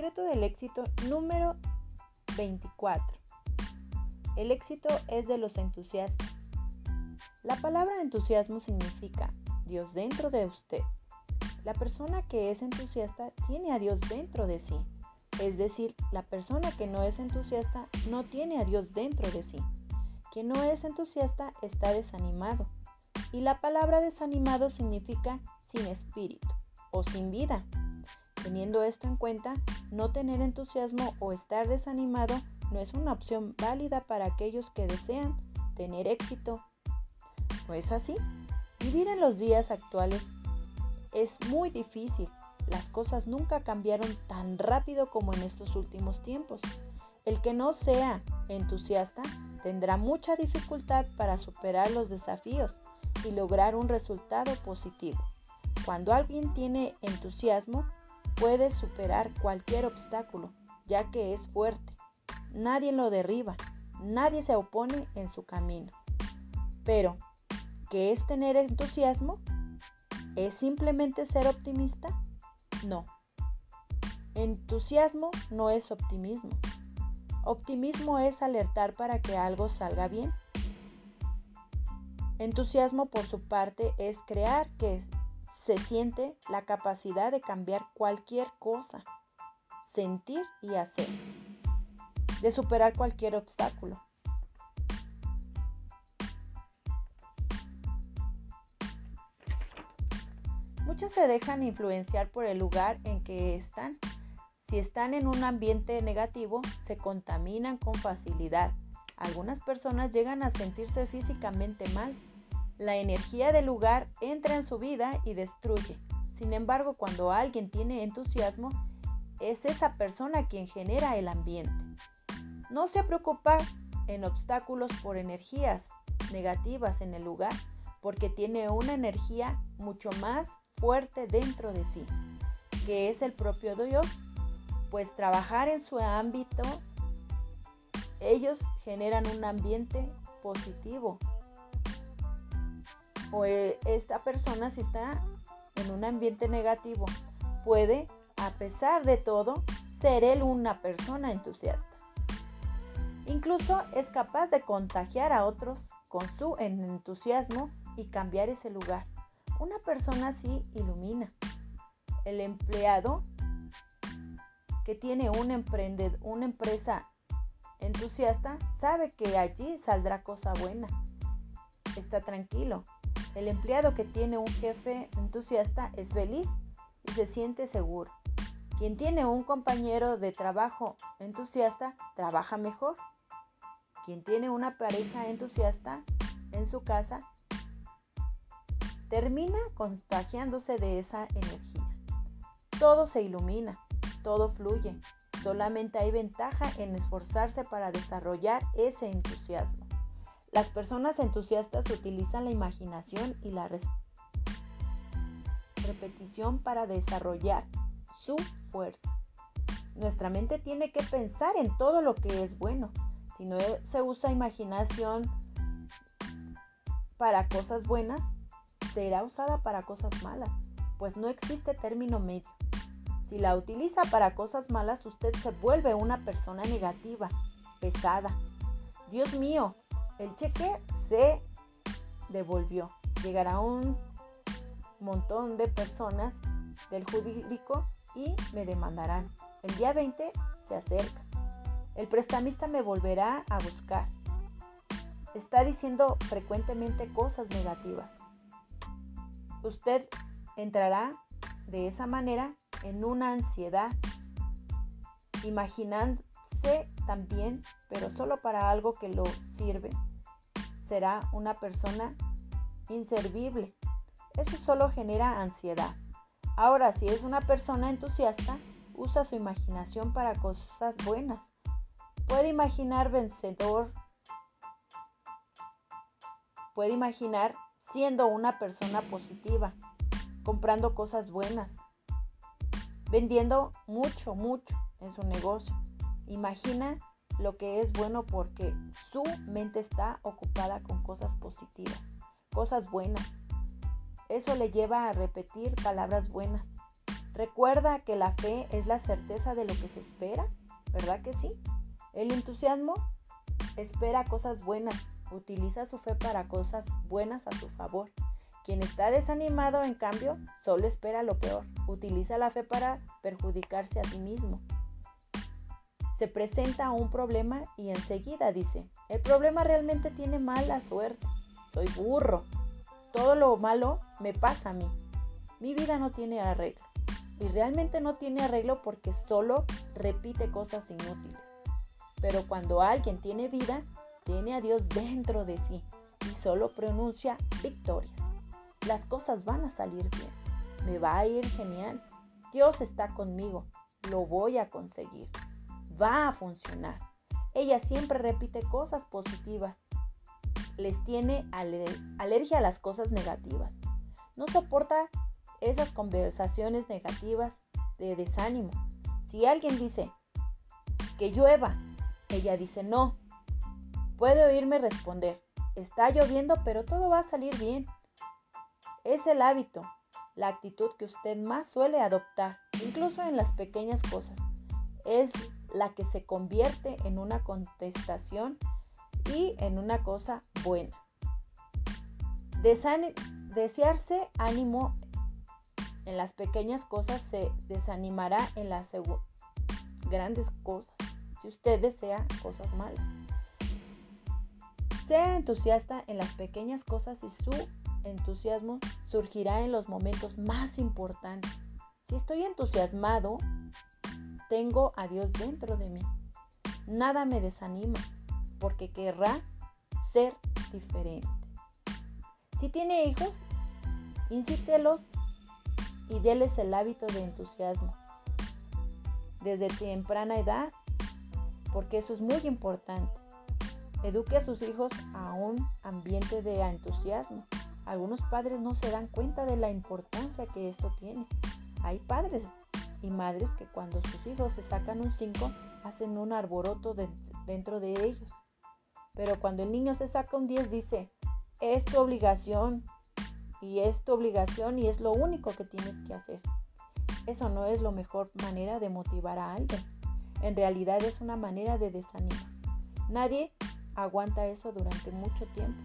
secreto del éxito número 24. El éxito es de los entusiastas. La palabra entusiasmo significa Dios dentro de usted. La persona que es entusiasta tiene a Dios dentro de sí. Es decir, la persona que no es entusiasta no tiene a Dios dentro de sí. Quien no es entusiasta está desanimado. Y la palabra desanimado significa sin espíritu o sin vida. Teniendo esto en cuenta, no tener entusiasmo o estar desanimado no es una opción válida para aquellos que desean tener éxito. ¿No es así? Vivir en los días actuales es muy difícil. Las cosas nunca cambiaron tan rápido como en estos últimos tiempos. El que no sea entusiasta tendrá mucha dificultad para superar los desafíos y lograr un resultado positivo. Cuando alguien tiene entusiasmo, puede superar cualquier obstáculo, ya que es fuerte. Nadie lo derriba, nadie se opone en su camino. Pero, ¿qué es tener entusiasmo? ¿Es simplemente ser optimista? No. Entusiasmo no es optimismo. Optimismo es alertar para que algo salga bien. Entusiasmo por su parte es crear que se siente la capacidad de cambiar cualquier cosa, sentir y hacer, de superar cualquier obstáculo. Muchos se dejan influenciar por el lugar en que están. Si están en un ambiente negativo, se contaminan con facilidad. Algunas personas llegan a sentirse físicamente mal. La energía del lugar entra en su vida y destruye. Sin embargo, cuando alguien tiene entusiasmo, es esa persona quien genera el ambiente. No se preocupa en obstáculos por energías negativas en el lugar, porque tiene una energía mucho más fuerte dentro de sí, que es el propio Dios, pues trabajar en su ámbito, ellos generan un ambiente positivo. O esta persona si está en un ambiente negativo, puede, a pesar de todo, ser él una persona entusiasta. Incluso es capaz de contagiar a otros con su entusiasmo y cambiar ese lugar. Una persona así ilumina. El empleado que tiene una empresa entusiasta sabe que allí saldrá cosa buena. Está tranquilo. El empleado que tiene un jefe entusiasta es feliz y se siente seguro. Quien tiene un compañero de trabajo entusiasta trabaja mejor. Quien tiene una pareja entusiasta en su casa termina contagiándose de esa energía. Todo se ilumina, todo fluye, solamente hay ventaja en esforzarse para desarrollar ese entusiasmo. Las personas entusiastas utilizan la imaginación y la repetición para desarrollar su fuerza. Nuestra mente tiene que pensar en todo lo que es bueno. Si no se usa imaginación para cosas buenas, será usada para cosas malas, pues no existe término medio. Si la utiliza para cosas malas, usted se vuelve una persona negativa, pesada. Dios mío, el cheque se devolvió. Llegará un montón de personas del jurídico y me demandarán. El día 20 se acerca. El prestamista me volverá a buscar. Está diciendo frecuentemente cosas negativas usted entrará de esa manera en una ansiedad, imaginándose también, pero solo para algo que lo sirve. Será una persona inservible. Eso solo genera ansiedad. Ahora, si es una persona entusiasta, usa su imaginación para cosas buenas. Puede imaginar vencedor. Puede imaginar siendo una persona positiva, comprando cosas buenas, vendiendo mucho, mucho en su negocio. Imagina lo que es bueno porque su mente está ocupada con cosas positivas, cosas buenas. Eso le lleva a repetir palabras buenas. Recuerda que la fe es la certeza de lo que se espera, ¿verdad que sí? El entusiasmo espera cosas buenas, utiliza su fe para cosas buenas a su favor. Quien está desanimado, en cambio, solo espera lo peor, utiliza la fe para perjudicarse a sí mismo. Se presenta un problema y enseguida dice, el problema realmente tiene mala suerte, soy burro, todo lo malo me pasa a mí, mi vida no tiene arreglo. Y realmente no tiene arreglo porque solo repite cosas inútiles. Pero cuando alguien tiene vida, tiene a Dios dentro de sí y solo pronuncia victoria. Las cosas van a salir bien. Me va a ir genial. Dios está conmigo. Lo voy a conseguir. Va a funcionar. Ella siempre repite cosas positivas. Les tiene alergia a las cosas negativas. No soporta esas conversaciones negativas de desánimo. Si alguien dice que llueva, ella dice no. Puede oírme responder, está lloviendo, pero todo va a salir bien. Es el hábito, la actitud que usted más suele adoptar, incluso en las pequeñas cosas. Es la que se convierte en una contestación y en una cosa buena. desearse ánimo en las pequeñas cosas se desanimará en las grandes cosas, si usted desea cosas malas. Sea entusiasta en las pequeñas cosas y su entusiasmo surgirá en los momentos más importantes. Si estoy entusiasmado, tengo a Dios dentro de mí. Nada me desanima porque querrá ser diferente. Si tiene hijos, insístelos y déles el hábito de entusiasmo desde temprana edad, porque eso es muy importante. Eduque a sus hijos a un ambiente de entusiasmo. Algunos padres no se dan cuenta de la importancia que esto tiene. Hay padres y madres que cuando sus hijos se sacan un 5 hacen un arboroto dentro de ellos. Pero cuando el niño se saca un 10 dice, es tu obligación, y es tu obligación y es lo único que tienes que hacer. Eso no es la mejor manera de motivar a alguien. En realidad es una manera de desanimar. Nadie aguanta eso durante mucho tiempo.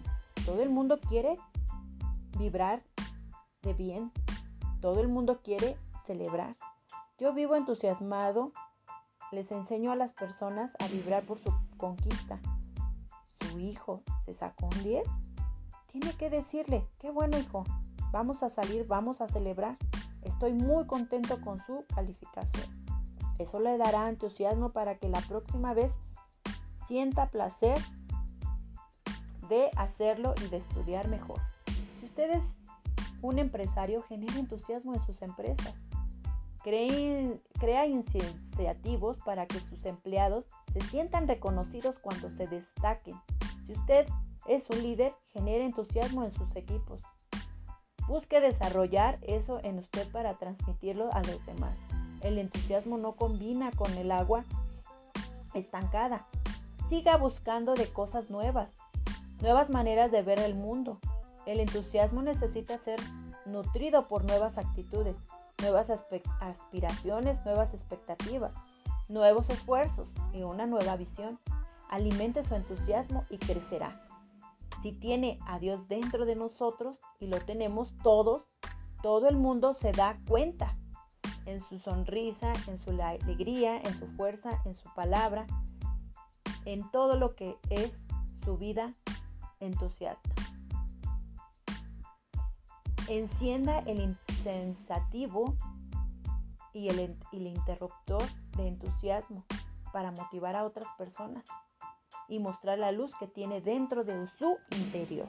Todo el mundo quiere vibrar de bien. Todo el mundo quiere celebrar. Yo vivo entusiasmado. Les enseño a las personas a vibrar por su conquista. Su hijo se sacó un 10 tiene que decirle, qué bueno hijo, vamos a salir, vamos a celebrar. Estoy muy contento con su calificación. Eso le dará entusiasmo para que la próxima vez sienta placer de hacerlo y de estudiar mejor. Si usted es un empresario, genera entusiasmo en sus empresas. Crea iniciativos para que sus empleados se sientan reconocidos cuando se destaquen. Si usted es un líder, genera entusiasmo en sus equipos. Busque desarrollar eso en usted para transmitirlo a los demás. El entusiasmo no combina con el agua estancada. Siga buscando de cosas nuevas, nuevas maneras de ver el mundo. El entusiasmo necesita ser nutrido por nuevas actitudes, nuevas aspiraciones, nuevas expectativas, nuevos esfuerzos y una nueva visión. Alimente su entusiasmo y crecerá. Si tiene a Dios dentro de nosotros y lo tenemos todos, todo el mundo se da cuenta en su sonrisa, en su alegría, en su fuerza, en su palabra, en todo lo que es su vida entusiasta. Encienda el insensativo y el, el interruptor de entusiasmo para motivar a otras personas y mostrar la luz que tiene dentro de su interior.